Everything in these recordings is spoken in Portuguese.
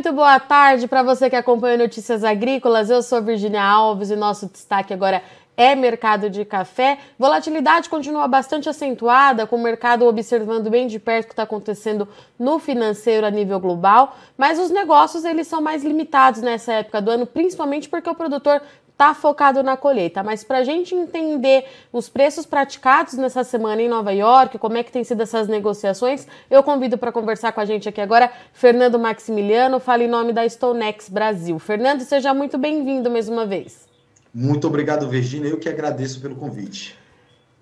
Muito boa tarde para você que acompanha Notícias Agrícolas. Eu sou Virginia Alves e nosso destaque agora é mercado de café. Volatilidade continua bastante acentuada, com o mercado observando bem de perto o que está acontecendo no financeiro a nível global, mas os negócios eles são mais limitados nessa época do ano, principalmente porque o produtor está focado na colheita. Mas para a gente entender os preços praticados nessa semana em Nova York, como é que tem sido essas negociações, eu convido para conversar com a gente aqui agora Fernando Maximiliano, fala em nome da Stonex Brasil. Fernando, seja muito bem-vindo mais uma vez. Muito obrigado, Virginia. Eu que agradeço pelo convite.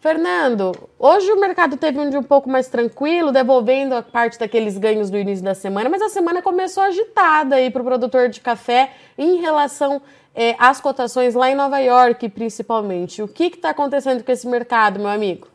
Fernando, hoje o mercado teve um dia um pouco mais tranquilo, devolvendo a parte daqueles ganhos do início da semana, mas a semana começou agitada aí para o produtor de café em relação é, as cotações lá em Nova York, principalmente. O que está acontecendo com esse mercado, meu amigo?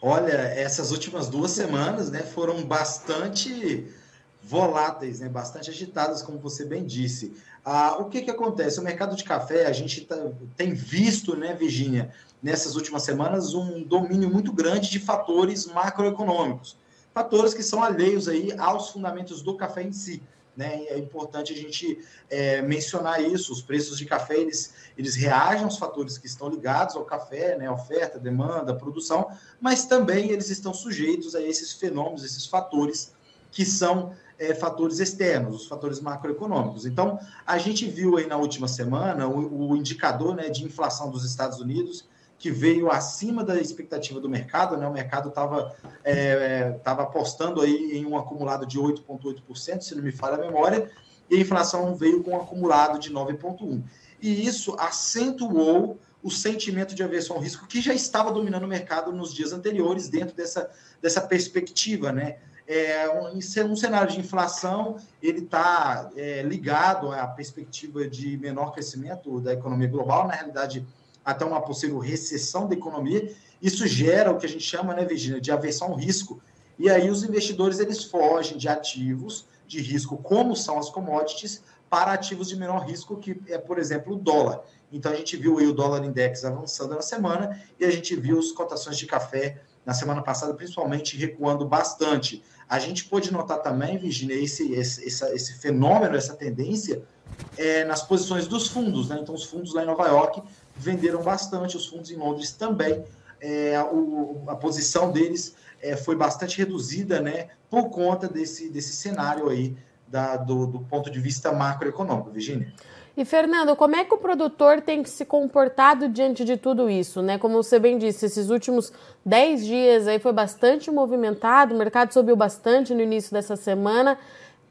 Olha, essas últimas duas semanas né, foram bastante voláteis, né, bastante agitadas, como você bem disse. Ah, o que, que acontece? O mercado de café, a gente tá, tem visto, né, Virginia, nessas últimas semanas, um domínio muito grande de fatores macroeconômicos. Fatores que são alheios aí aos fundamentos do café em si. Né? É importante a gente é, mencionar isso. Os preços de café eles, eles reagem aos fatores que estão ligados ao café, né? oferta, demanda, produção, mas também eles estão sujeitos a esses fenômenos, esses fatores que são é, fatores externos, os fatores macroeconômicos. Então, a gente viu aí na última semana o, o indicador né, de inflação dos Estados Unidos que veio acima da expectativa do mercado, né? O mercado estava é, tava apostando aí em um acumulado de 8,8%, se não me falha a memória, e a inflação veio com um acumulado de 9,1%. E isso acentuou o sentimento de aversão ao risco que já estava dominando o mercado nos dias anteriores, dentro dessa, dessa perspectiva, né? É, um, um cenário de inflação, ele está é, ligado à perspectiva de menor crescimento da economia global, na realidade, até uma possível recessão da economia. Isso gera o que a gente chama, né, Virginia, de aversão ao risco. E aí os investidores eles fogem de ativos de risco, como são as commodities, para ativos de menor risco, que é, por exemplo, o dólar. Então a gente viu aí o dólar index avançando na semana e a gente viu as cotações de café na semana passada, principalmente recuando bastante. A gente pôde notar também, Virginia, esse, esse, esse, fenômeno, essa tendência é, nas posições dos fundos. Né? Então, os fundos lá em Nova York venderam bastante, os fundos em Londres também. É, o, a posição deles é, foi bastante reduzida, né, por conta desse, desse cenário aí da, do, do ponto de vista macroeconômico, Virginia. E Fernando, como é que o produtor tem que se comportado diante de tudo isso, né? Como você bem disse, esses últimos 10 dias aí foi bastante movimentado, o mercado subiu bastante no início dessa semana.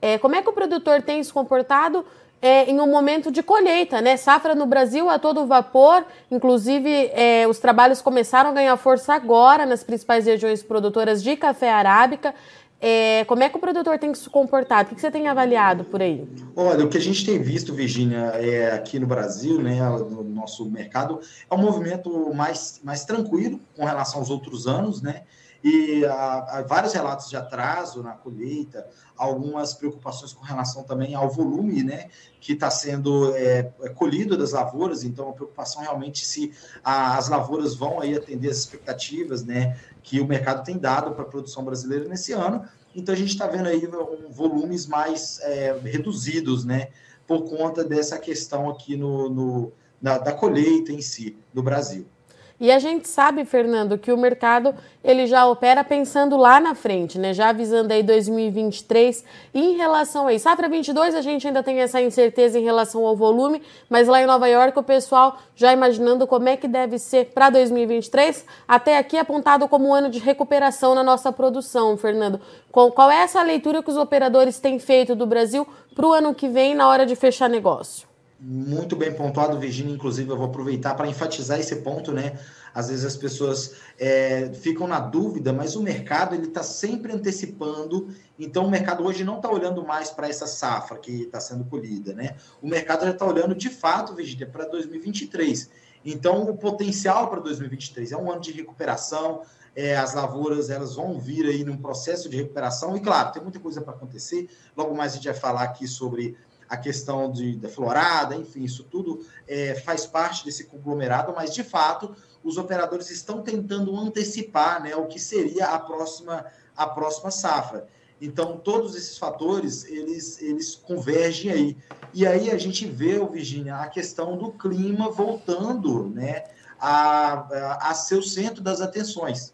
É, como é que o produtor tem se comportado é, em um momento de colheita, né? Safra no Brasil a todo vapor, inclusive é, os trabalhos começaram a ganhar força agora nas principais regiões produtoras de café arábica. É, como é que o produtor tem que se comportar? O que você tem avaliado por aí? Olha, o que a gente tem visto, Virginia, é, aqui no Brasil, né, no nosso mercado, é um movimento mais, mais tranquilo com relação aos outros anos, né? E há, há vários relatos de atraso na colheita, algumas preocupações com relação também ao volume né, que está sendo é, é, colhido das lavouras, então a preocupação realmente se a, as lavouras vão aí atender as expectativas né, que o mercado tem dado para a produção brasileira nesse ano. Então a gente está vendo aí um, volumes mais é, reduzidos, né, por conta dessa questão aqui no, no na, da colheita em si no Brasil. E a gente sabe, Fernando, que o mercado ele já opera pensando lá na frente, né? Já avisando aí 2023. E em relação aí, safra 22, a gente ainda tem essa incerteza em relação ao volume, mas lá em Nova York o pessoal já imaginando como é que deve ser para 2023, até aqui apontado como um ano de recuperação na nossa produção, Fernando. Qual é essa leitura que os operadores têm feito do Brasil para o ano que vem na hora de fechar negócio? Muito bem pontuado, Virginia. Inclusive, eu vou aproveitar para enfatizar esse ponto, né? Às vezes as pessoas é, ficam na dúvida, mas o mercado ele está sempre antecipando. Então, o mercado hoje não está olhando mais para essa safra que está sendo colhida, né? O mercado já está olhando de fato, Virginia, para 2023. Então, o potencial para 2023 é um ano de recuperação. É, as lavouras elas vão vir aí num processo de recuperação e claro tem muita coisa para acontecer. Logo mais a gente vai falar aqui sobre a questão de, da florada, enfim, isso tudo é, faz parte desse conglomerado, mas de fato os operadores estão tentando antecipar né, o que seria a próxima, a próxima safra. Então, todos esses fatores, eles, eles convergem aí. E aí a gente vê, Virginia, a questão do clima voltando né, a, a, ser o centro das atenções.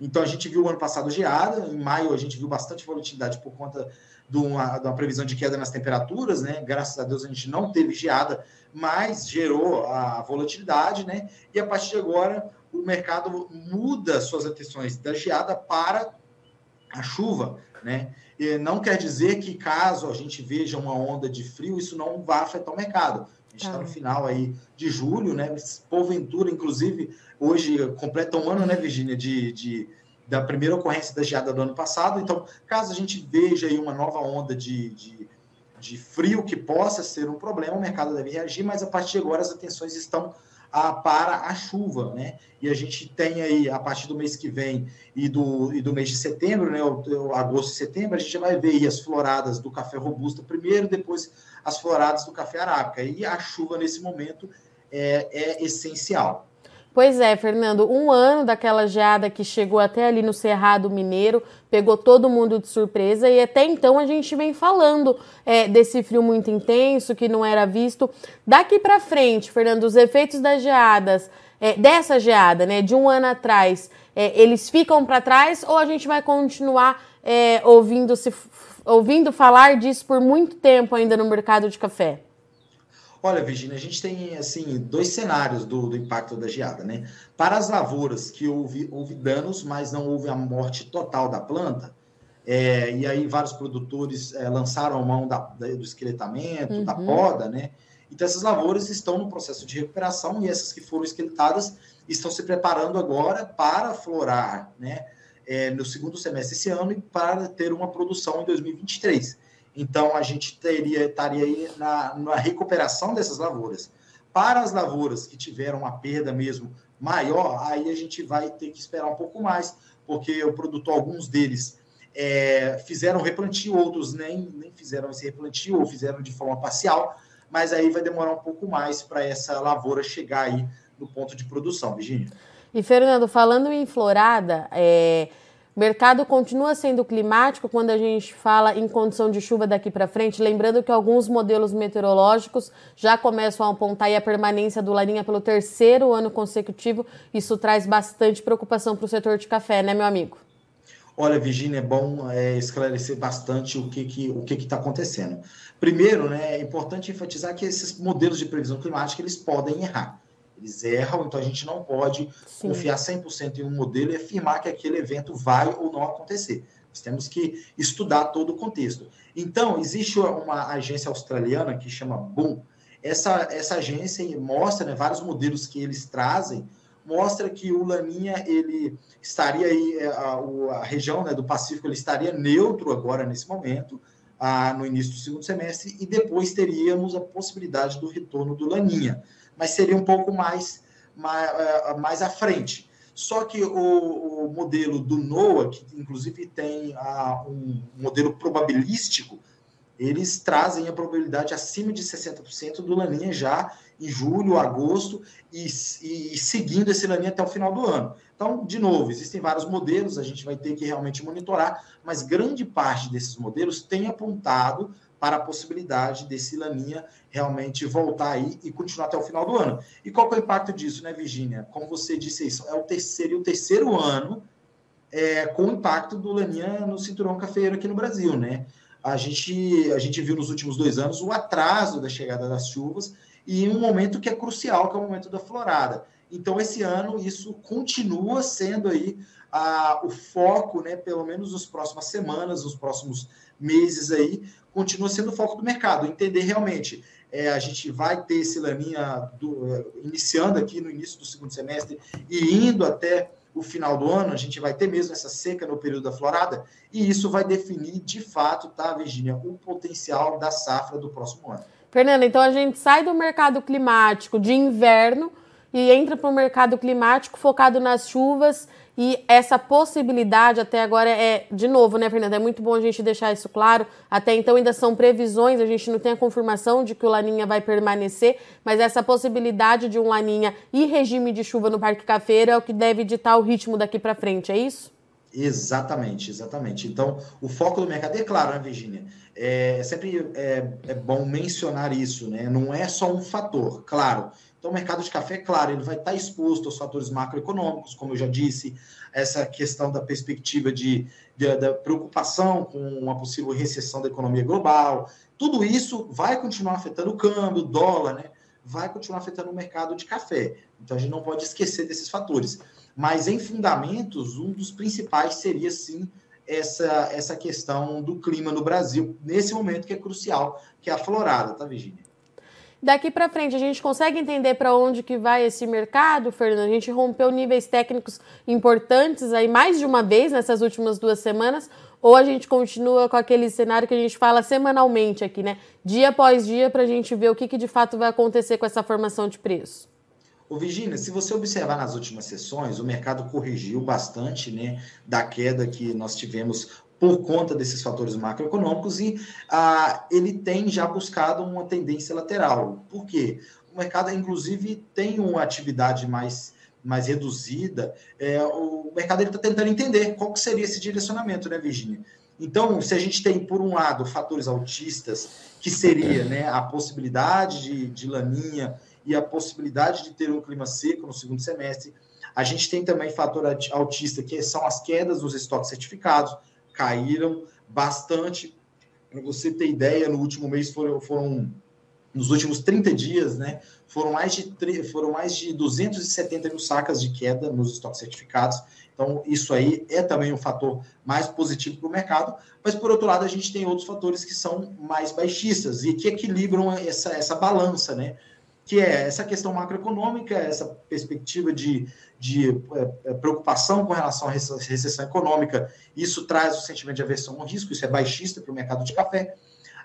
Então, a gente viu o ano passado geada, em maio a gente viu bastante volatilidade por conta de uma, de uma previsão de queda nas temperaturas, né? Graças a Deus a gente não teve geada, mas gerou a volatilidade, né? E a partir de agora o mercado muda suas atenções da geada para a chuva, né? E não quer dizer que caso a gente veja uma onda de frio, isso não vá afetar o mercado. A gente está no final aí de julho, né? Porventura, inclusive, hoje completa um ano, né, Virginia, de, de, da primeira ocorrência da geada do ano passado. Então, caso a gente veja aí uma nova onda de, de, de frio que possa ser um problema, o mercado deve reagir, mas a partir de agora as atenções estão a, para a chuva, né? E a gente tem aí, a partir do mês que vem e do, e do mês de setembro, né? O, o, agosto e setembro, a gente vai ver aí as floradas do café robusta primeiro, depois as floradas do café arábica. E a chuva, nesse momento, é, é essencial. Pois é, Fernando, um ano daquela geada que chegou até ali no Cerrado Mineiro, pegou todo mundo de surpresa e até então a gente vem falando é, desse frio muito intenso que não era visto. Daqui para frente, Fernando, os efeitos das geadas, é, dessa geada, né, de um ano atrás, é, eles ficam para trás ou a gente vai continuar é, ouvindo, se, ouvindo falar disso por muito tempo ainda no mercado de café? Olha, Virginia, a gente tem assim dois cenários do, do, impacto da geada, né? Para as lavouras que houve, houve danos, mas não houve a morte total da planta, é, e aí vários produtores é, lançaram a mão da, da, do esqueletamento, uhum. da poda, né? Então essas lavouras estão no processo de recuperação e essas que foram esqueletadas estão se preparando agora para florar, né? É, no segundo semestre desse ano e para ter uma produção em 2023. Então, a gente teria, estaria aí na, na recuperação dessas lavouras. Para as lavouras que tiveram uma perda mesmo maior, aí a gente vai ter que esperar um pouco mais, porque o produtor, alguns deles, é, fizeram replantio, outros nem, nem fizeram esse replantio, ou fizeram de forma parcial, mas aí vai demorar um pouco mais para essa lavoura chegar aí no ponto de produção, Virginia. E, Fernando, falando em florada, é, o mercado continua sendo climático quando a gente fala em condição de chuva daqui para frente, lembrando que alguns modelos meteorológicos já começam a apontar a permanência do Laninha pelo terceiro ano consecutivo. Isso traz bastante preocupação para o setor de café, né, meu amigo? Olha, Virginia, é bom é, esclarecer bastante o que que o que está acontecendo. Primeiro, né, é importante enfatizar que esses modelos de previsão climática eles podem errar. Eles erram, então a gente não pode Sim. confiar 100% em um modelo e afirmar que aquele evento vai ou não acontecer. Nós temos que estudar todo o contexto. Então, existe uma agência australiana que chama Boom. Essa, essa agência mostra né, vários modelos que eles trazem, mostra que o Laninha ele estaria aí, é, a, a região né, do Pacífico ele estaria neutro agora nesse momento, a, no início do segundo semestre, e depois teríamos a possibilidade do retorno do Laninha mas seria um pouco mais, mais, é, mais à frente. Só que o, o, modelo do NOAA, que inclusive tem a, um modelo probabilístico, eles trazem a probabilidade acima de 60% do laninha já em julho, agosto e, e, seguindo esse laninha até o final do ano. Então, de novo, existem vários modelos, a gente vai ter que realmente monitorar, mas grande parte desses modelos tem apontado para a possibilidade desse Laninha realmente voltar aí e continuar até o final do ano. E qual é o impacto disso, né, Virginia? Como você disse isso, é o terceiro, o terceiro ano é, com o impacto do Laninha no cinturão cafeiro aqui no Brasil, né? A gente, a gente viu nos últimos dois anos o atraso da chegada das chuvas e um momento que é crucial, que é o momento da florada. Então, esse ano, isso continua sendo aí a, o foco, né, pelo menos nas próximas semanas, nos próximos meses aí, continua sendo o foco do mercado. Entender realmente, é, a gente vai ter esse laninha do, é, iniciando aqui no início do segundo semestre e indo até o final do ano, a gente vai ter mesmo essa seca no período da florada, e isso vai definir de fato, tá, Virginia, o potencial da safra do próximo ano. Fernanda, então a gente sai do mercado climático de inverno e entra para o mercado climático focado nas chuvas e essa possibilidade até agora é, de novo, né, Fernanda? É muito bom a gente deixar isso claro. Até então ainda são previsões, a gente não tem a confirmação de que o Laninha vai permanecer, mas essa possibilidade de um Laninha e regime de chuva no Parque Cafeiro é o que deve ditar o ritmo daqui para frente, é isso? Exatamente, exatamente. Então, o foco do mercado, é claro, né, Virginia? É, é sempre é, é, bom mencionar isso, né? Não é só um fator, claro. Então, o mercado de café, claro, ele vai estar exposto aos fatores macroeconômicos, como eu já disse, essa questão da perspectiva de, de da preocupação com uma possível recessão da economia global. Tudo isso vai continuar afetando o câmbio, o dólar, né? Vai continuar afetando o mercado de café. Então, a gente não pode esquecer desses fatores. Mas em fundamentos, um dos principais seria sim essa, essa questão do clima no Brasil, nesse momento que é crucial, que é a florada, tá, Virginia? Daqui para frente, a gente consegue entender para onde que vai esse mercado, Fernando? A gente rompeu níveis técnicos importantes aí mais de uma vez nessas últimas duas semanas, ou a gente continua com aquele cenário que a gente fala semanalmente aqui, né? Dia após dia, para a gente ver o que, que de fato vai acontecer com essa formação de preço. Ô, Virginia, se você observar nas últimas sessões, o mercado corrigiu bastante né, da queda que nós tivemos por conta desses fatores macroeconômicos e ah, ele tem já buscado uma tendência lateral. Por quê? O mercado, inclusive, tem uma atividade mais, mais reduzida. É, o mercado está tentando entender qual que seria esse direcionamento, né, Virginia? Então, se a gente tem, por um lado, fatores altistas, que seria né, a possibilidade de, de laninha e a possibilidade de ter um clima seco no segundo semestre. A gente tem também fator autista, que são as quedas dos estoques certificados, caíram bastante. Para você ter ideia, no último mês foram, foram nos últimos 30 dias, né, foram mais de, foram mais de 270 mil sacas de queda nos estoques certificados. Então, isso aí é também um fator mais positivo para o mercado. Mas, por outro lado, a gente tem outros fatores que são mais baixistas e que equilibram essa, essa balança, né? Que é essa questão macroeconômica, essa perspectiva de, de é, é preocupação com relação à recessão econômica. Isso traz o sentimento de aversão ao risco, isso é baixista para o mercado de café.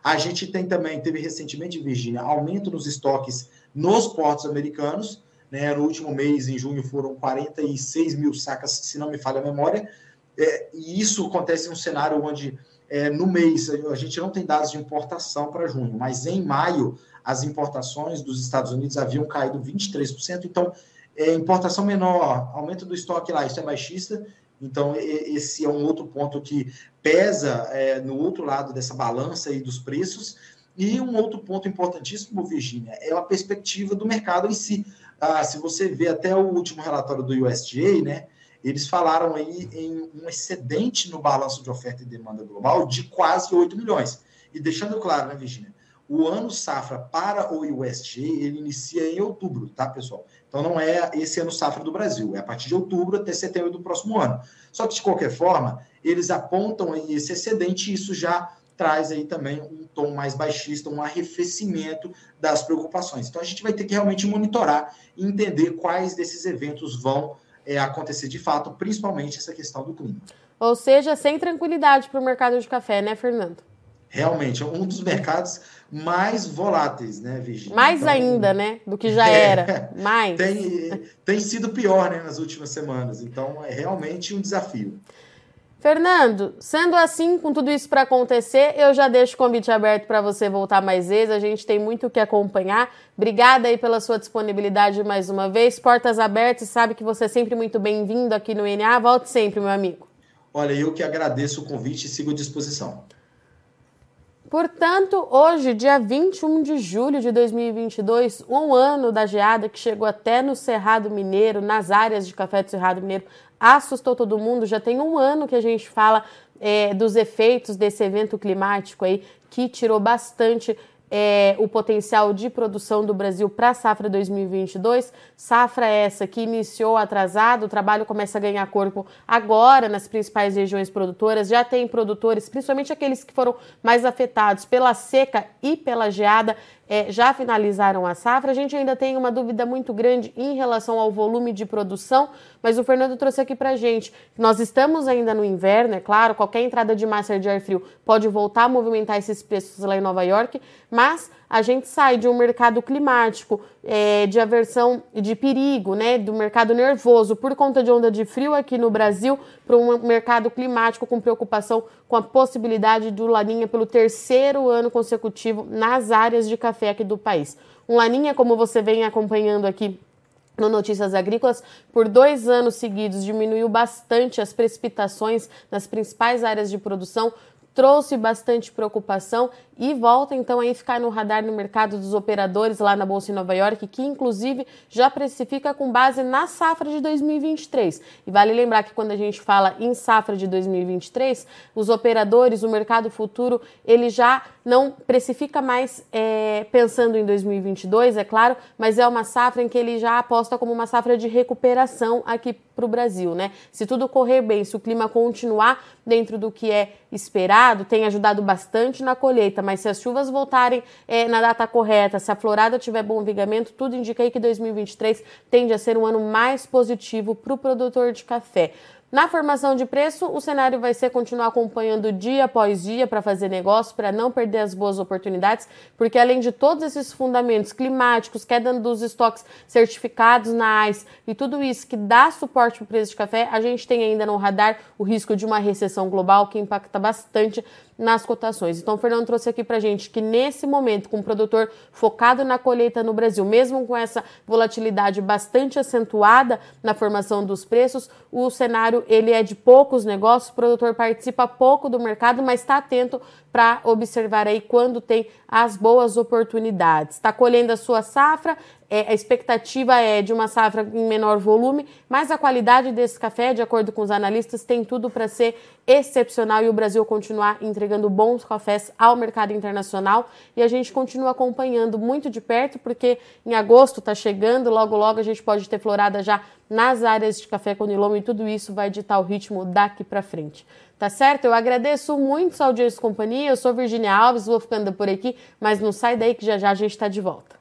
A gente tem também, teve recentemente, Virgínia, aumento nos estoques nos portos americanos. Né? No último mês, em junho, foram 46 mil sacas, se não me falha a memória. É, e isso acontece em um cenário onde, é, no mês, a gente não tem dados de importação para junho, mas em maio as importações dos Estados Unidos haviam caído 23%, então, é, importação menor, aumento do estoque lá, isso é baixista, então esse é um outro ponto que pesa é, no outro lado dessa balança aí dos preços, e um outro ponto importantíssimo, Virginia, é a perspectiva do mercado em si. Ah, se você vê até o último relatório do USDA, né, eles falaram aí em um excedente no balanço de oferta e demanda global de quase 8 milhões. E deixando claro, né, Virginia, o ano safra para o USG, ele inicia em outubro, tá, pessoal? Então não é esse ano safra do Brasil, é a partir de outubro até setembro do próximo ano. Só que de qualquer forma, eles apontam aí esse excedente e isso já traz aí também um tom mais baixista, um arrefecimento das preocupações. Então a gente vai ter que realmente monitorar e entender quais desses eventos vão é, acontecer de fato, principalmente essa questão do clima. Ou seja, sem tranquilidade para o mercado de café, né, Fernando? realmente é um dos mercados mais voláteis, né, Virginia? Mais então, ainda, né, do que já é, era. Mais. Tem, tem sido pior, né, nas últimas semanas. Então, é realmente um desafio. Fernando, sendo assim, com tudo isso para acontecer, eu já deixo o convite aberto para você voltar mais vezes. A gente tem muito o que acompanhar. Obrigada aí pela sua disponibilidade mais uma vez. Portas abertas, sabe que você é sempre muito bem-vindo aqui no NA. Volte sempre, meu amigo. Olha, eu que agradeço o convite e sigo à disposição. Portanto, hoje, dia 21 de julho de 2022, um ano da geada que chegou até no Cerrado Mineiro, nas áreas de café do Cerrado Mineiro, assustou todo mundo. Já tem um ano que a gente fala é, dos efeitos desse evento climático aí, que tirou bastante é, o potencial de produção do Brasil para a safra 2022. Safra essa que iniciou atrasado, o trabalho começa a ganhar corpo agora nas principais regiões produtoras. Já tem produtores, principalmente aqueles que foram mais afetados pela seca e pela geada, é, já finalizaram a safra. A gente ainda tem uma dúvida muito grande em relação ao volume de produção, mas o Fernando trouxe aqui para gente. Nós estamos ainda no inverno, é claro, qualquer entrada de massa de ar frio pode voltar a movimentar esses preços lá em Nova York, mas a gente sai de um mercado climático é, de aversão de perigo, né, do mercado nervoso por conta de onda de frio aqui no Brasil, para um mercado climático com preocupação com a possibilidade do laninha pelo terceiro ano consecutivo nas áreas de café aqui do país. Um laninha, como você vem acompanhando aqui no Notícias Agrícolas, por dois anos seguidos diminuiu bastante as precipitações nas principais áreas de produção, trouxe bastante preocupação e volta então aí ficar no radar no mercado dos operadores lá na Bolsa em Nova York, que inclusive já precifica com base na safra de 2023. E vale lembrar que quando a gente fala em safra de 2023, os operadores, o mercado futuro, ele já não precifica mais é, pensando em 2022, é claro, mas é uma safra em que ele já aposta como uma safra de recuperação aqui para o Brasil, né? Se tudo correr bem, se o clima continuar dentro do que é esperado, tem ajudado bastante na colheita, mas se as chuvas voltarem é, na data correta, se a florada tiver bom vigamento, tudo indica aí que 2023 tende a ser um ano mais positivo para o produtor de café. Na formação de preço, o cenário vai ser continuar acompanhando dia após dia para fazer negócio, para não perder as boas oportunidades, porque além de todos esses fundamentos climáticos, queda dos estoques certificados na AIS e tudo isso que dá suporte para o preço de café, a gente tem ainda no radar o risco de uma recessão global que impacta bastante nas cotações. Então, o Fernando trouxe aqui para gente que nesse momento, com o produtor focado na colheita no Brasil, mesmo com essa volatilidade bastante acentuada na formação dos preços, o cenário ele é de poucos negócios, o produtor participa pouco do mercado, mas está atento para observar aí quando tem as boas oportunidades. Está colhendo a sua safra, é, a expectativa é de uma safra em menor volume, mas a qualidade desse café, de acordo com os analistas, tem tudo para ser excepcional e o Brasil continuar entregando bons cafés ao mercado internacional. E a gente continua acompanhando muito de perto, porque em agosto está chegando, logo logo a gente pode ter florada já nas áreas de café com niloma e tudo isso vai ditar o ritmo daqui para frente. Tá certo? Eu agradeço muito sua audiência e companhia. Eu sou Virginia Alves, vou ficando por aqui, mas não sai daí que já já a gente está de volta.